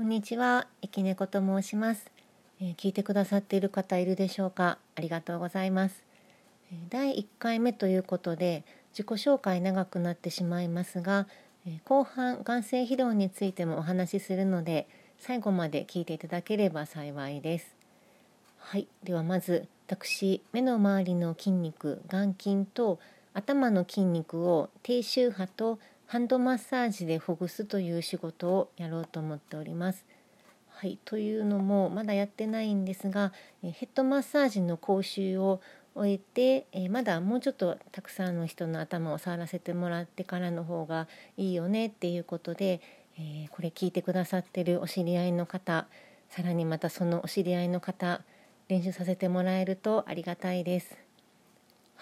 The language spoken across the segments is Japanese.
こんにちは、えきねこと申します、えー聞いてくださっている方いるでしょうか？ありがとうございます。えー第1回目ということで自己紹介長くなってしまいますが、えー後半眼性疲労についてもお話しするので最後まで聞いていただければ幸いです。はい、ではまず私目の周りの筋肉眼筋と頭の筋肉を低周波とハンドマッサージでほぐすという仕事をやろうと思っております。はい、というのもまだやってないんですがヘッドマッサージの講習を終えて、えまだもうちょっとたくさんの人の頭を触らせてもらってからの方がいいよねっていうことで、えこれ聞いてくださってるお知り合いの方さらにまたそのお知り合いの方練習させてもらえるとありがたいです。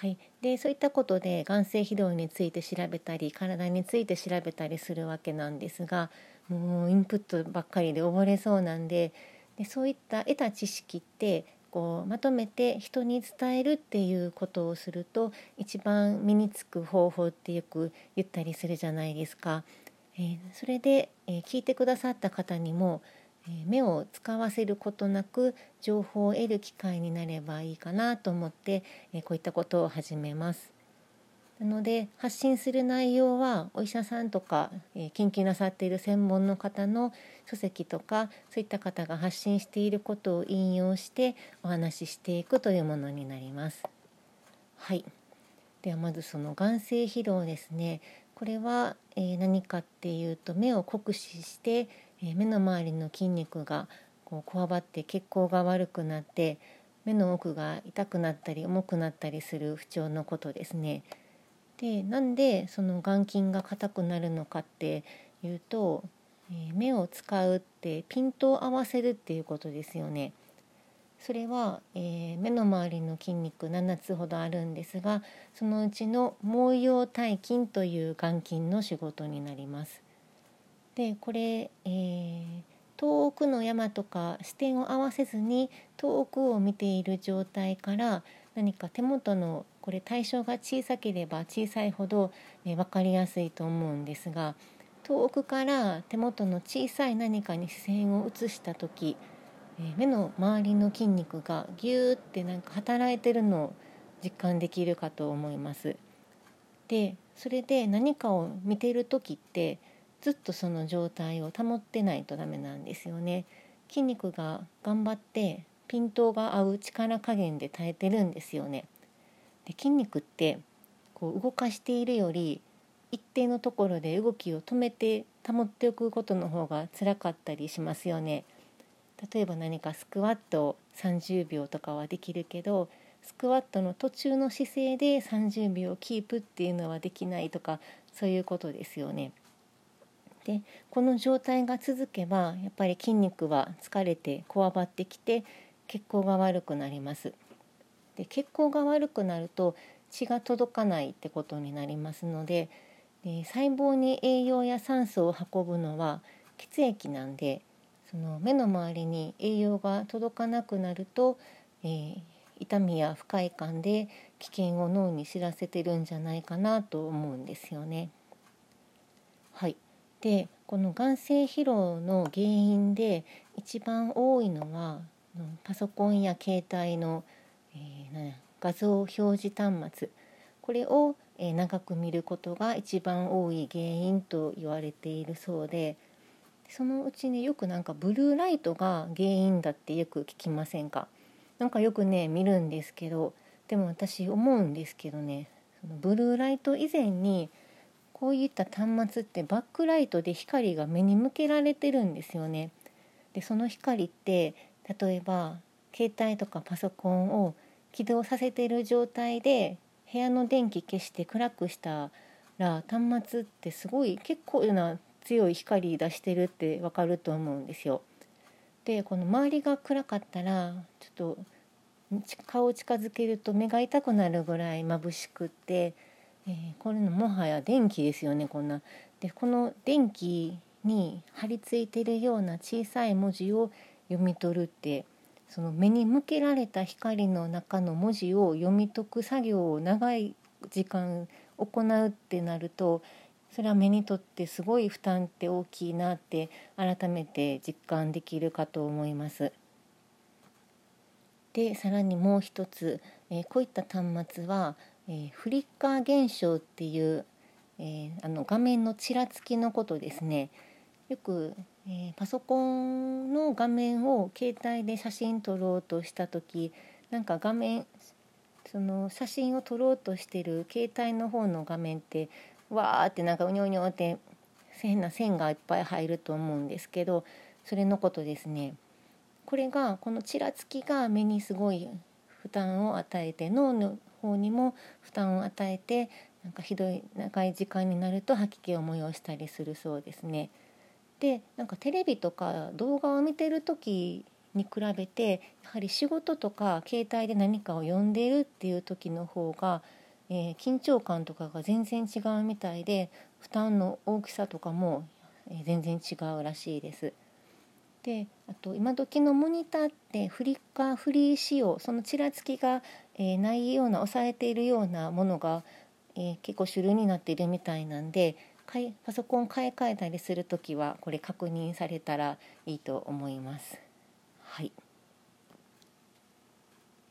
はい、でそういったことで眼性疲労について調べたり体について調べたりするわけなんですがもうインプットばっかりで溺れそうなんででそういった得た知識ってこうまとめて人に伝えるっていうことをすると一番身につく方法ってよく言ったりするじゃないですか。えーそれで、えー聞いてくださった方にも、目を使わせることなく情報を得る機会になればいいかなと思って、こういったことを始めます。なので発信する内容はお医者さんとか、研究なさっている専門の方の書籍とかそういった方が発信していることを引用してお話ししていくというものになります。はい、ではまずその眼性疲労ですね。これは、何かっていうと目を酷使して、え目の周りの筋肉がこうこわばって血行が悪くなって目の奥が痛くなったり重くなったりする不調のことですね。でなんでその眼筋が硬くなるのかっていうと、え目を使うってピントを合わせるっていうことですよね。それは、えー目の周りの筋肉7つほどあるんですがそのうちの毛様体筋という眼筋の仕事になります。でこれ、えー遠くの山とか視点を合わせずに遠くを見ている状態から何か手元のこれ対象が小さければ小さいほど、え分かりやすいと思うんですが遠くから手元の小さい何かに視線を移した時、えー目の周りの筋肉がギューってなんか働いてるのを実感できるかと思います。でそれで何かを見てる時ってずっとその状態を保ってないとダメなんですよね。筋肉が頑張ってピントが合う力加減で耐えてるんですよね。で筋肉ってこう動かしているより一定のところで動きを止めて保っておくことの方が辛かったりしますよね。例えば何かスクワットを30秒とかはできるけどスクワットの途中の姿勢で30秒キープっていうのはできないとかそういうことですよね。でこの状態が続けばやっぱり筋肉は疲れてこわばってきて血行が悪くなります。で血行が悪くなると血が届かないってことになりますのでで細胞に栄養や酸素を運ぶのは血液なんでその目の周りに栄養が届かなくなると、えー痛みや不快感で危険を脳に知らせてるんじゃないかなと思うんですよね。はい、でこの眼性疲労の原因で一番多いのはパソコンや携帯の、えーなん画像表示端末。これを、えー長く見ることが一番多い原因と言われているそうでそのうちねよくなんかブルーライトが原因だってよく聞きませんか？なんかよくね見るんですけどでも私思うんですけどねそのブルーライト以前にこういった端末ってバックライトで光が目に向けられてるんですよね。でその光って例えば携帯とかパソコンを起動させてる状態で部屋の電気消して暗くしたら端末ってすごい結構な強い光出してるってわかると思うんですよ。でこの周りが暗かったらちょっと顔を近づけると目が痛くなるぐらい眩しくって、えーこれのもはや電気ですよねこんな。でこの電気に貼り付いてるような小さい文字を読み取るってその目に向けられた光の中の文字を読み解く作業を長い時間行うってなるとそれは目にとってすごい負担って大きいなって改めて実感できるかと思います。でさらにもう一つ、えー、こういった端末は、えー、フリッカー現象っていう、えー、あの画面のちらつきのことですね。よく、えパソコンの画面を携帯で写真撮ろうとした時なんか画面その写真を撮ろうとしてる携帯の方の画面ってわーってなんかうにょうにょって変な線がいっぱい入ると思うんですけどそれのことですね。これがこのちらつきが目にすごい負担を与えて脳の方にも負担を与えてなんかひどい長い時間になると吐き気を催したりするそうですね。でなんかテレビとか動画を見てる時に比べてやはり仕事とか携帯で何かを読んでいるっていう時の方が、えー、緊張感とかが全然違うみたいで負担の大きさとかも、え、全然違うらしいです。であと今時のモニターってフリッカーフリー仕様そのちらつきが、えー、ないような抑えているようなものが、え結構主流になっているみたいなんでパソコン買い替えたりする時はこれ確認されたらいいと思います。はい、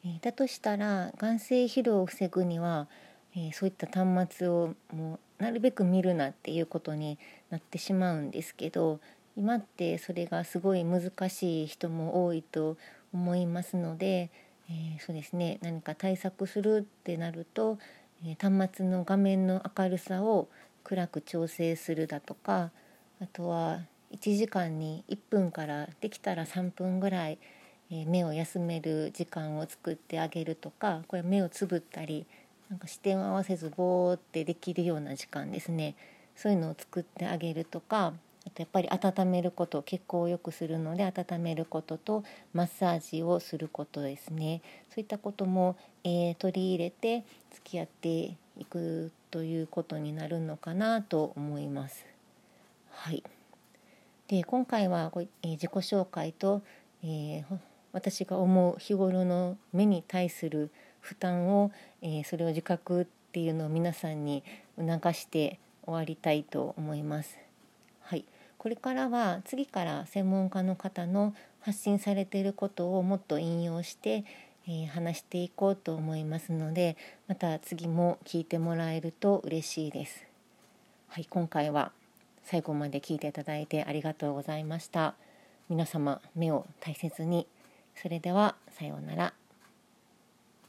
えー、だとしたら眼性疲労を防ぐには、えー、そういった端末をもうなるべく見るなっていうことになってしまうんですけど今ってそれがすごい難しい人も多いと思いますので、えー、そうですね何か対策するってなると、え端末の画面の明るさを暗く調整するだとかあとは1時間に1分からできたら3分ぐらい、え目を休める時間を作ってあげるとかこれ目をつぶったりなんか視点を合わせずぼーってできるような時間ですね。そういうのを作ってあげるとかやっぱり温めること血行を良くするので温めることとマッサージをすることですねそういったことも、えー、取り入れて付き合っていくということになるのかなと思います。はいで今回は、えー、自己紹介と、えー、私が思う日頃の目に対する負担を、えー、それを自覚っていうのを皆さんに促して終わりたいと思います。これからは次から専門家の方の発信されていることをもっと引用して、えー、話していこうと思いますのでまた次も聞いてもらえると嬉しいです。はい、今回は最後まで聞いていただいてありがとうございました。皆様目を大切に。それではさようなら。